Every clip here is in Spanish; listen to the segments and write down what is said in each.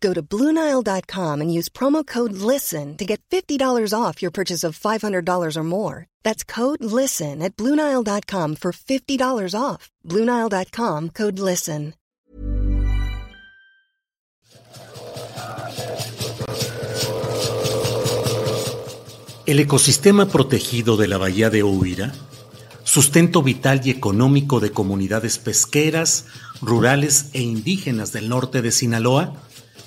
Go to Bluenile.com and use promo code LISTEN to get $50 off your purchase of $500 or more. That's code LISTEN at Bluenile.com for $50 off. Bluenile.com code LISTEN. El ecosistema protegido de la bahía de Huira, sustento vital y económico de comunidades pesqueras, rurales e indígenas del norte de Sinaloa,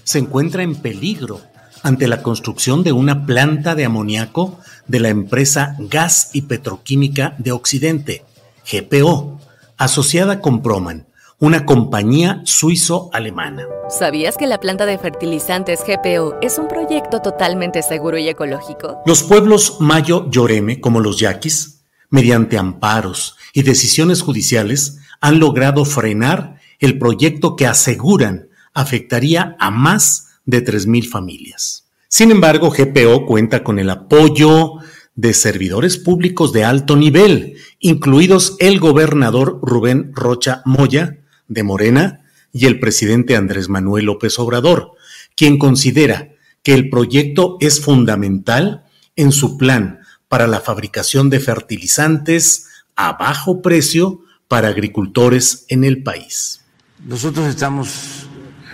se encuentra en peligro ante la construcción de una planta de amoníaco de la empresa Gas y Petroquímica de Occidente, GPO, asociada con Proman, una compañía suizo-alemana. ¿Sabías que la planta de fertilizantes GPO es un proyecto totalmente seguro y ecológico? Los pueblos Mayo Lloreme, como los yaquis, mediante amparos y decisiones judiciales, han logrado frenar el proyecto que aseguran afectaría a más de 3.000 familias. Sin embargo, GPO cuenta con el apoyo de servidores públicos de alto nivel, incluidos el gobernador Rubén Rocha Moya, de Morena, y el presidente Andrés Manuel López Obrador, quien considera que el proyecto es fundamental en su plan para la fabricación de fertilizantes a bajo precio para agricultores en el país. Nosotros estamos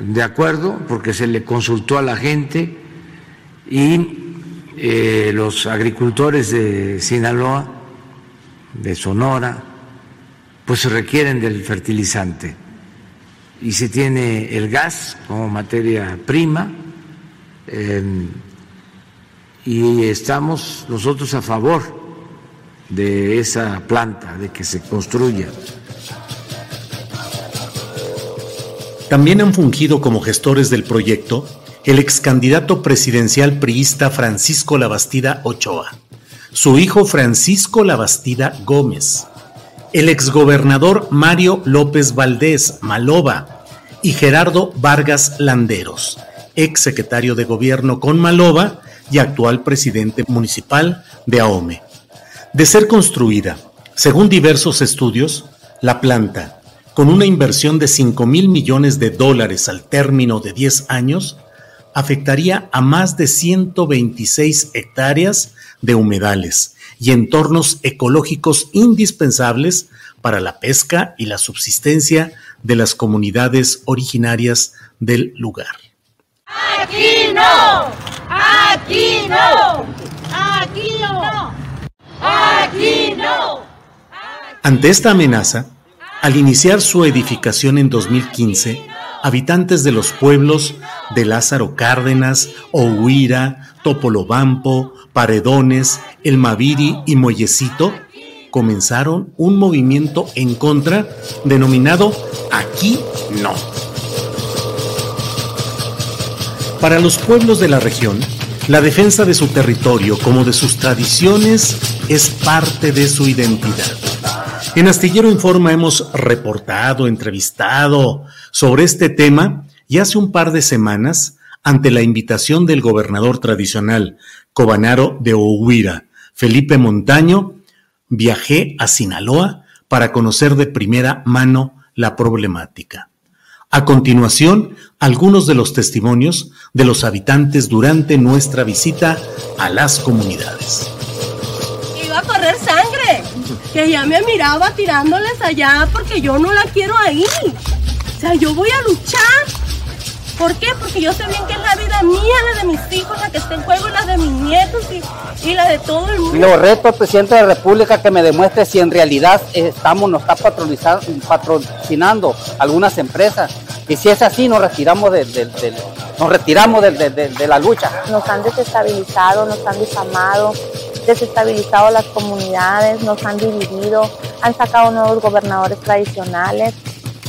de acuerdo porque se le consultó a la gente y eh, los agricultores de Sinaloa, de Sonora, pues se requieren del fertilizante y se tiene el gas como materia prima em, y estamos nosotros a favor de esa planta, de que se construya. También han fungido como gestores del proyecto el ex candidato presidencial priista Francisco Labastida Ochoa, su hijo Francisco Labastida Gómez, el exgobernador Mario López Valdés Maloba y Gerardo Vargas Landeros, ex secretario de gobierno con Maloba y actual presidente municipal de Ahome. De ser construida, según diversos estudios, la planta, con una inversión de 5 mil millones de dólares al término de 10 años, afectaría a más de 126 hectáreas de humedales y entornos ecológicos indispensables para la pesca y la subsistencia de las comunidades originarias del lugar. Aquí no, aquí no, aquí no, aquí no. Ante esta amenaza, al iniciar su edificación en 2015, habitantes de los pueblos de Lázaro Cárdenas, Ohuira, Topolobampo, Paredones, El Maviri y Muellecito comenzaron un movimiento en contra denominado Aquí no. Para los pueblos de la región, la defensa de su territorio como de sus tradiciones es parte de su identidad. En Astillero Informa hemos reportado, entrevistado sobre este tema y hace un par de semanas, ante la invitación del gobernador tradicional cobanaro de Ohuira, Felipe Montaño, viajé a Sinaloa para conocer de primera mano la problemática. A continuación, algunos de los testimonios de los habitantes durante nuestra visita a las comunidades. Iba a correr sangre que ya me miraba tirándoles allá porque yo no la quiero ahí. O sea, yo voy a luchar. ¿Por qué? Porque yo sé bien que es la vida mía, la de mis hijos, la que está en juego, la de mis nietos y, y la de todo el mundo. Lo reto al presidente de la República que me demuestre si en realidad estamos, nos está patrocinando algunas empresas. Y si es así, nos retiramos de, de- de- nos retiramos de, de- de- de la lucha. nos han desestabilizado, nos han difamado, desestabilizado las comunidades, nos han dividido, han sacado nuevos gobernadores tradicionales.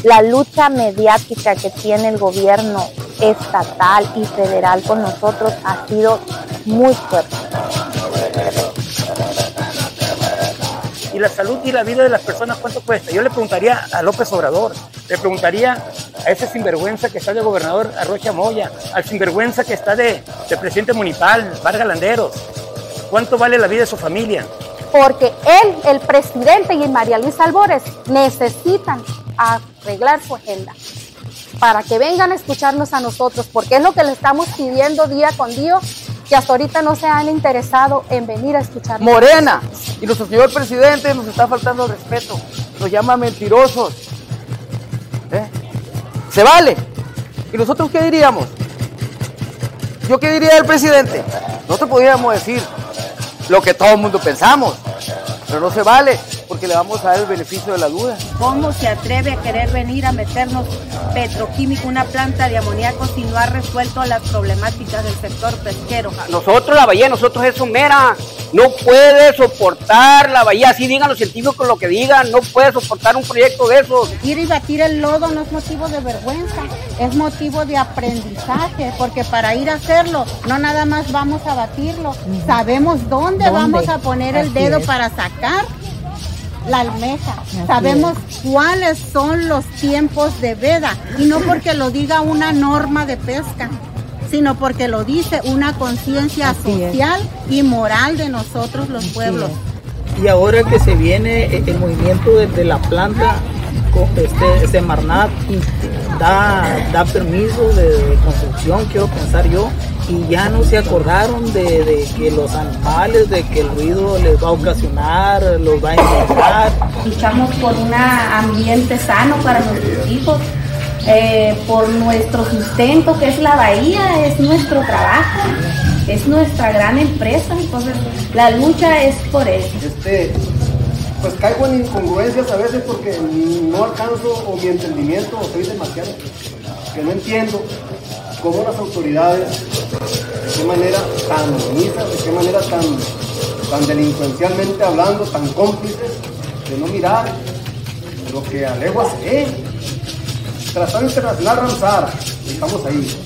La lucha mediática que tiene el gobierno estatal y federal con nosotros ha sido muy fuerte. y la salud y la vida de las personas cuánto cuesta. Yo le preguntaría a López Obrador, le preguntaría a ese sinvergüenza que está de gobernador Arrocha Moya, al sinvergüenza que está de, de presidente municipal, Vargas Landeros, cuánto vale la vida de su familia. Porque él, el presidente y María Luisa Albores necesitan arreglar su agenda para que vengan a escucharnos a nosotros, porque es lo que le estamos pidiendo día con día, que hasta ahorita no se han interesado en venir a escucharnos. Morena y nuestro señor presidente nos está faltando el respeto. Nos llama mentirosos. ¿Eh? Se vale. ¿Y nosotros qué diríamos? ¿Yo qué diría del presidente? Nosotros podríamos decir lo que todo el mundo pensamos, pero no se vale porque le vamos a dar el beneficio de la duda. ¿Cómo se atreve a querer venir a meternos petroquímico, una planta de amoníaco, si no ha resuelto las problemáticas del sector pesquero? Nosotros, la bahía, nosotros es somera. No puede soportar la bahía, así digan los científicos lo que digan, no puede soportar un proyecto de esos. Ir y batir el lodo no es motivo de vergüenza, es motivo de aprendizaje, porque para ir a hacerlo no nada más vamos a batirlo, sabemos dónde, ¿Dónde? vamos a poner el dedo es. para sacar la almeja. Así Sabemos cuáles son los tiempos de veda y no porque lo diga una norma de pesca, sino porque lo dice una conciencia Así es. social y moral de nosotros los pueblos. Y ahora que se viene eh, el movimiento desde la planta, co- este, Semarnat da, da permiso de, de construcción, quiero pensar yo, y ya no se acordaron de, de que los animales, de que el ruido les va a ocasionar, los va a infectar. luchamos por un ambiente sano para nuestros hijos, eh, por nuestro sustento, que es la bahía, es nuestro trabajo, es nuestra gran empresa, entonces la lucha es por eso. este, pues caigo en incongruencias a veces porque no alcanzo o mi entendimiento o soy demasiado que no entiendo cómo las autoridades de qué manera tan omisas, de qué manera tan, tan delincuencialmente hablando, tan cómplices de no mirar lo que a legua se ve. Tratado Internacional Ramsar, estamos ahí.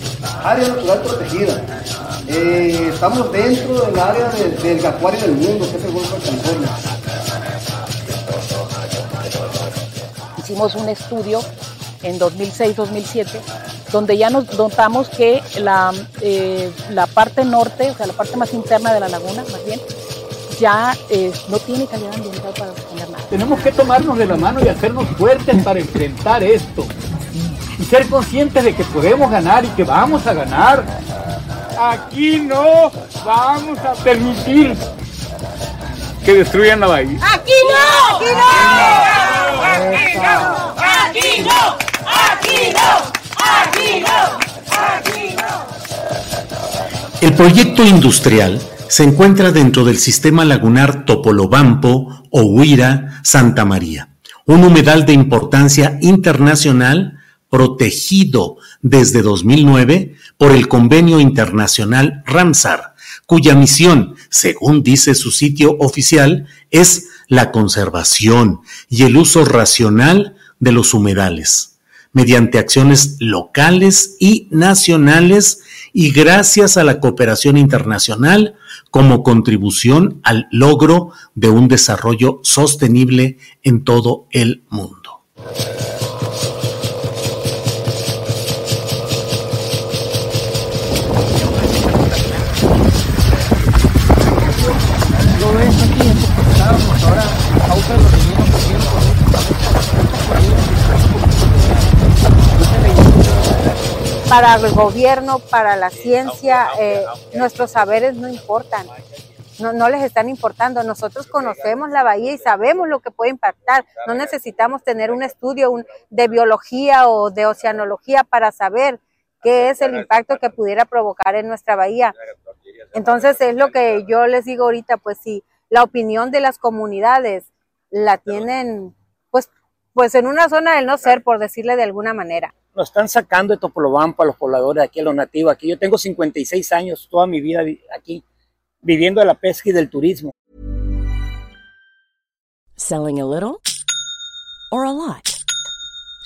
Área natural protegida. Eh, estamos dentro del área de- del acuario del mundo, que es el Golfo de California. hicimos un estudio en 2006-2007 donde ya nos notamos que la, eh, la parte norte, o sea, la parte más interna de la laguna, más bien, ya eh, no tiene calidad ambiental para sostener nada. Tenemos que tomarnos de la mano y hacernos fuertes para enfrentar esto. Ser conscientes de que podemos ganar y que vamos a ganar. Aquí no vamos a permitir que destruyan la bahía. ¡Aquí no! ¡Aquí no! ¡Aquí no! ¡Aquí no! ¡Aquí no! ¡Aquí no! ¡Aquí no! El proyecto industrial se encuentra dentro del sistema lagunar Topolobampo o Huira Santa María, un humedal de importancia internacional protegido desde 2009 por el Convenio Internacional Ramsar, cuya misión, según dice su sitio oficial, es la conservación y el uso racional de los humedales, mediante acciones locales y nacionales y gracias a la cooperación internacional como contribución al logro de un desarrollo sostenible en todo el mundo. Para el gobierno, para la ciencia, eh, nuestros saberes no importan. No, no les están importando. Nosotros conocemos la bahía y sabemos lo que puede impactar. No necesitamos tener un estudio un- de biología o de oceanología para saber qué es el impacto que pudiera provocar en nuestra bahía. Entonces es lo que yo les digo ahorita, pues si la opinión de las comunidades la tienen, pues, en una zona del no ser, por decirle de alguna manera. Nos están sacando de Topolobampo a los pobladores de aquí, a los nativos aquí. Yo tengo 56 años, toda mi vida vi- aquí, viviendo de la pesca y del turismo. Selling a little or a lot?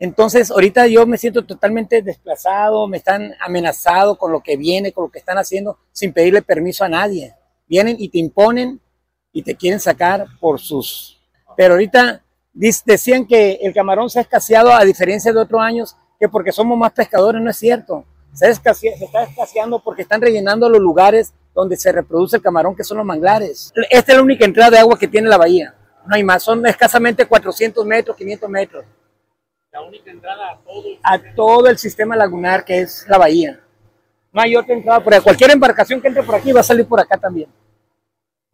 Entonces, ahorita yo me siento totalmente desplazado, me están amenazado con lo que viene, con lo que están haciendo, sin pedirle permiso a nadie. Vienen y te imponen y te quieren sacar por sus... Pero ahorita decían que el camarón se ha escaseado a diferencia de otros años, que porque somos más pescadores, no es cierto. Se, se está escaseando porque están rellenando los lugares donde se reproduce el camarón, que son los manglares. Esta es la única entrada de agua que tiene la bahía. No hay más, son escasamente 400 metros, 500 metros La única entrada a todo. a todo el sistema lagunar que es la bahía. No hay otra entrada por ahí. Cualquier embarcación que entre por aquí va a salir por acá también.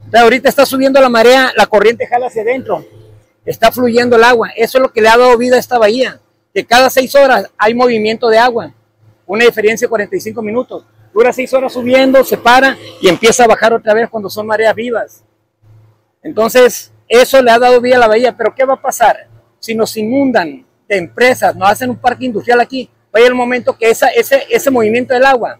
O sea, ahorita está subiendo la marea, la corriente jala hacia adentro. Está fluyendo el agua. Eso es lo que le ha dado vida a esta bahía. Que cada seis horas hay movimiento de agua. Una diferencia de 45 minutos. Dura seis horas subiendo, se para y empieza a bajar otra vez cuando son mareas vivas. Entonces, eso le ha dado vida a la bahía. Pero ¿qué va a pasar? Si nos inundan de empresas, nos hacen un parque industrial aquí, va a llegar el momento que esa, ese, ese movimiento del agua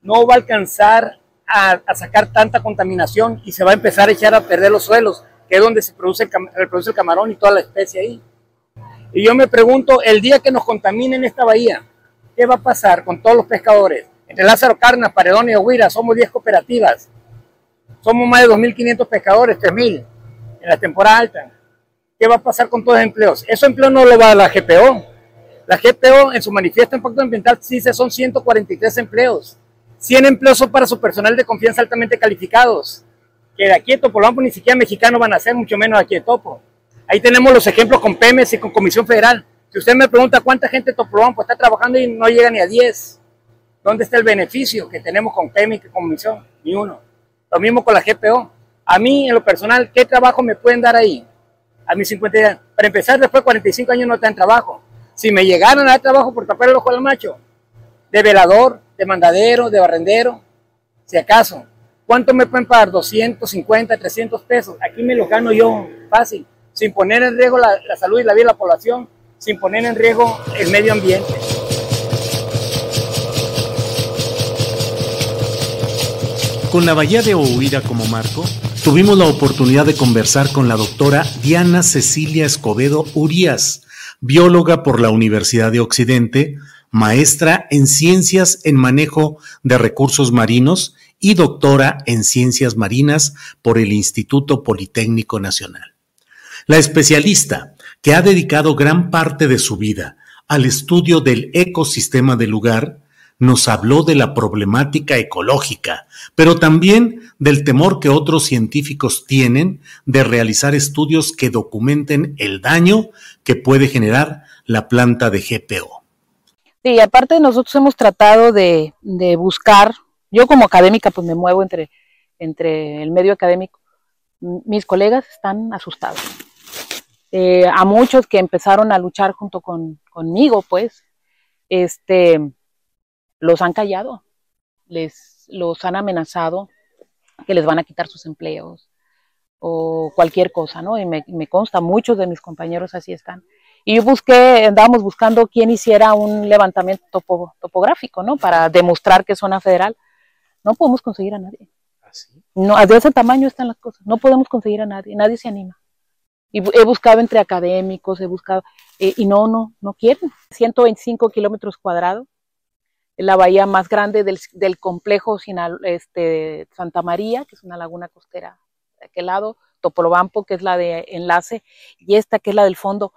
no va a alcanzar a, a sacar tanta contaminación y se va a empezar a echar a perder los suelos, que es donde se produce el, reproduce el camarón y toda la especie ahí. Y yo me pregunto, el día que nos contaminen esta bahía, ¿qué va a pasar con todos los pescadores? Entre Lázaro Carnas, Paredón y Oguira somos 10 cooperativas. Somos más de 2.500 pescadores, 3.000 en la temporada alta. ¿Qué va a pasar con todos los empleos? Esos empleos no lo va a la GPO. La GPO en su manifiesto de impacto ambiental dice son 143 empleos. 100 empleos son para su personal de confianza altamente calificados. Que de aquí de Topolobampo ni siquiera mexicanos van a ser, mucho menos aquí de Topo. Ahí tenemos los ejemplos con Pemex y con Comisión Federal. Si usted me pregunta cuánta gente de está trabajando y no llega ni a 10, ¿dónde está el beneficio que tenemos con Pemex y con Comisión? Ni uno. Lo mismo con la GPO. A mí, en lo personal, ¿qué trabajo me pueden dar ahí? A mis 50 años. Para empezar, después de 45 años no está en trabajo. Si me llegaran a dar trabajo por tapar el ojo al macho, de velador, de mandadero, de barrendero, si acaso, ¿cuánto me pueden pagar? 250, 300 pesos. Aquí me los gano yo, fácil, sin poner en riesgo la, la salud y la vida de la población, sin poner en riesgo el medio ambiente. Con la Bahía de Ohuira como marco, tuvimos la oportunidad de conversar con la doctora Diana Cecilia Escobedo Urias, bióloga por la Universidad de Occidente, maestra en ciencias en manejo de recursos marinos y doctora en ciencias marinas por el Instituto Politécnico Nacional. La especialista, que ha dedicado gran parte de su vida al estudio del ecosistema del lugar, nos habló de la problemática ecológica, pero también del temor que otros científicos tienen de realizar estudios que documenten el daño que puede generar la planta de GPO. Sí, aparte nosotros hemos tratado de, buscar, yo como académica pues me muevo entre, entre el medio académico, mis colegas están asustados. Eh, a muchos que empezaron a luchar junto con, conmigo, pues, este, los han callado, les, los han amenazado que les van a quitar sus empleos o cualquier cosa, ¿no? Y me, me consta, muchos de mis compañeros así están. Y yo busqué, andábamos buscando quién hiciera un levantamiento topo- topográfico, ¿no? Para demostrar que es zona federal. No podemos conseguir a nadie. No, de ese tamaño están las cosas. No podemos conseguir a nadie, nadie se anima. Y he buscado entre académicos, he buscado, eh, y no, no, no quieren. 125 kilómetros cuadrados, la bahía más grande del, del complejo este, Santa María, que es una laguna costera de aquel lado, Topolobampo, que es la de enlace, y esta que es la del fondo.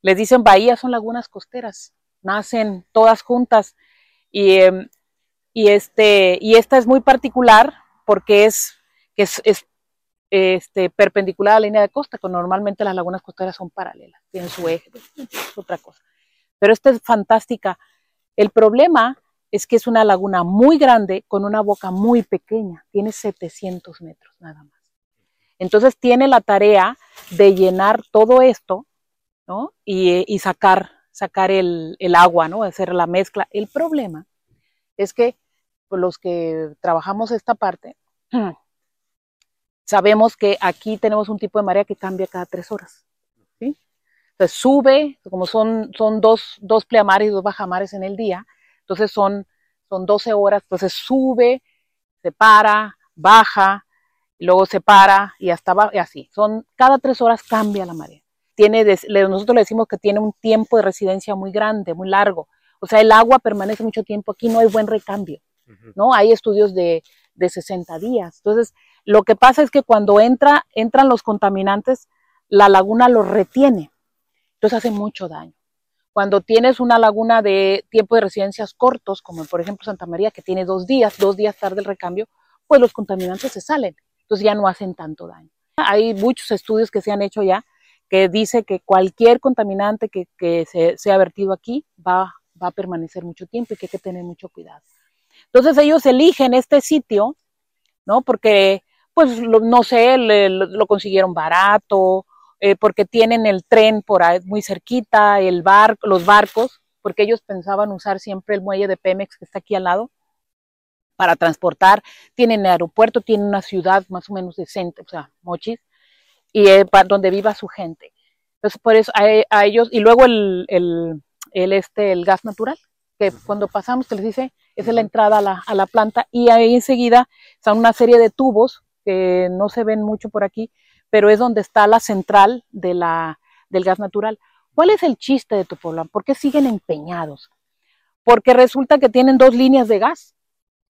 Les dicen bahía, son lagunas costeras, nacen todas juntas. Y, em, y, este, y esta es muy particular porque es, es, es, este, perpendicular a la línea de costa, que normalmente las lagunas costeras son paralelas, tienen su eje, es otra cosa. Pero esta es fantástica. El problema es que es una laguna muy grande con una boca muy pequeña, tiene 700 metros nada más. Entonces tiene la tarea de llenar todo esto, ¿no? Y, y sacar, sacar el, el agua, ¿no? Hacer la mezcla. El problema es que pues, los que trabajamos esta parte, sabemos que aquí tenemos un tipo de marea que cambia cada tres horas. Entonces sube, como son, son dos, dos pleamares y dos bajamares en el día, entonces son, son 12 horas, entonces sube, se para, baja, luego se para y hasta y así. Son, cada tres horas cambia la marea. Tiene, nosotros le decimos que tiene un tiempo de residencia muy grande, muy largo. O sea, el agua permanece mucho tiempo aquí, no hay buen recambio. ¿no? Hay estudios de, de 60 días. Entonces, lo que pasa es que cuando entra, entran los contaminantes, la laguna los retiene. Entonces hace mucho daño. Cuando tienes una laguna de tiempo de residencias cortos, como por ejemplo Santa María, que tiene dos días, dos días tarde el recambio, pues los contaminantes se salen. Entonces ya no hacen tanto daño. Hay muchos estudios que se han hecho ya que dice que cualquier contaminante que, se, sea vertido aquí va, va a permanecer mucho tiempo y que hay que tener mucho cuidado. Entonces ellos eligen este sitio, ¿no? Porque, pues, lo- no sé, le- lo consiguieron barato, eh, porque tienen el tren por ahí muy cerquita, el bar, los barcos, porque ellos pensaban usar siempre el muelle de Pemex que está aquí al lado para transportar. Tienen aeropuerto, tienen una ciudad más o menos decente, o sea, Mochis, y eh, pa- donde viva su gente. Entonces, por eso a, a ellos, y luego el, el, el, este, el gas natural, que cuando pasamos, que les dice, esa es la entrada a la, a la planta, y ahí enseguida están una serie de tubos que no se ven mucho por aquí, pero es donde está la central de la, del gas natural. ¿Cuál es el chiste de Topolán? ¿Por qué siguen empeñados? Porque resulta que tienen dos líneas de gas,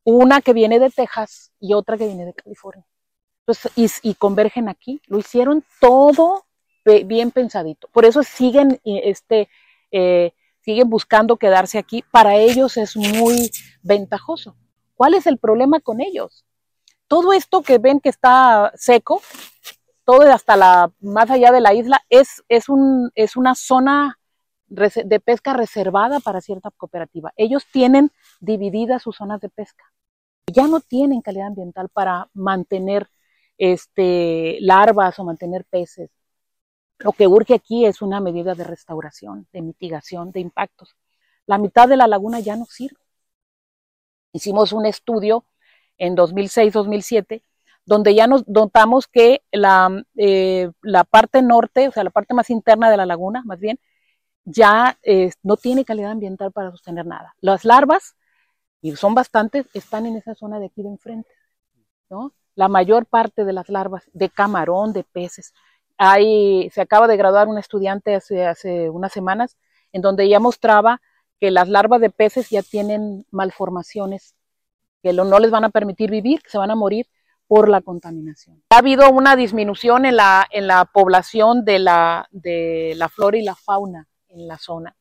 una que viene de Texas y otra que viene de California. Y, convergen aquí. Lo hicieron todo bien pensadito. Por eso siguen, eh, este, eh, siguen buscando quedarse aquí. Para ellos es muy ventajoso. ¿Cuál es el problema con ellos? Todo esto que ven que está seco, todo hasta la más allá de la isla, es, es, un, es una zona de pesca reservada para cierta cooperativa. Ellos tienen divididas sus zonas de pesca. Ya no tienen calidad ambiental para mantener este, larvas o mantener peces. Lo que urge aquí es una medida de restauración, de mitigación de impactos. La mitad de la laguna ya no sirve. Hicimos un estudio en 2006-2007 donde ya nos notamos que la, eh, la parte norte, o sea, la parte más interna de la laguna, más bien, ya no tiene calidad ambiental para sostener nada. Las larvas, y son bastantes, están en esa zona de aquí de enfrente, ¿no? La mayor parte de las larvas de camarón, de peces. Hay, se acaba de graduar un estudiante hace, hace unas semanas en donde ya mostraba que las larvas de peces ya tienen malformaciones que no les van a permitir vivir, que se van a morir por la contaminación. Ha habido una disminución en la, en la población de la, de la flora y la fauna en la zona,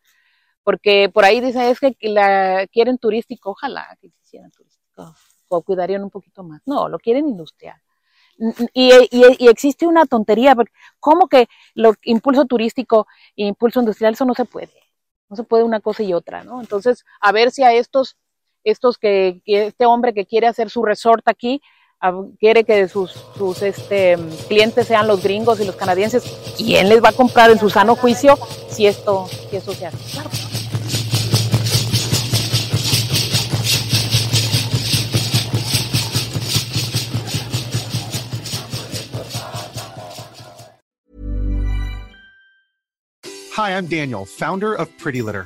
porque por ahí dicen es que la quieren turístico, ojalá que quisieran turístico, o cuidarían un poquito más. No, lo quieren industrial. Y, y- existe una tontería, porque ¿cómo que lo impulso turístico e impulso industrial? Eso no se puede. No se puede una cosa y otra, ¿no? Entonces, a ver si a estos, estos que, este hombre que quiere hacer su resort aquí, quiere que sus, sus este, clientes sean los gringos y los canadienses, ¿quién les va a comprar en su sano juicio si esto, si eso se hace? Hi, I'm Daniel, founder of Pretty Litter.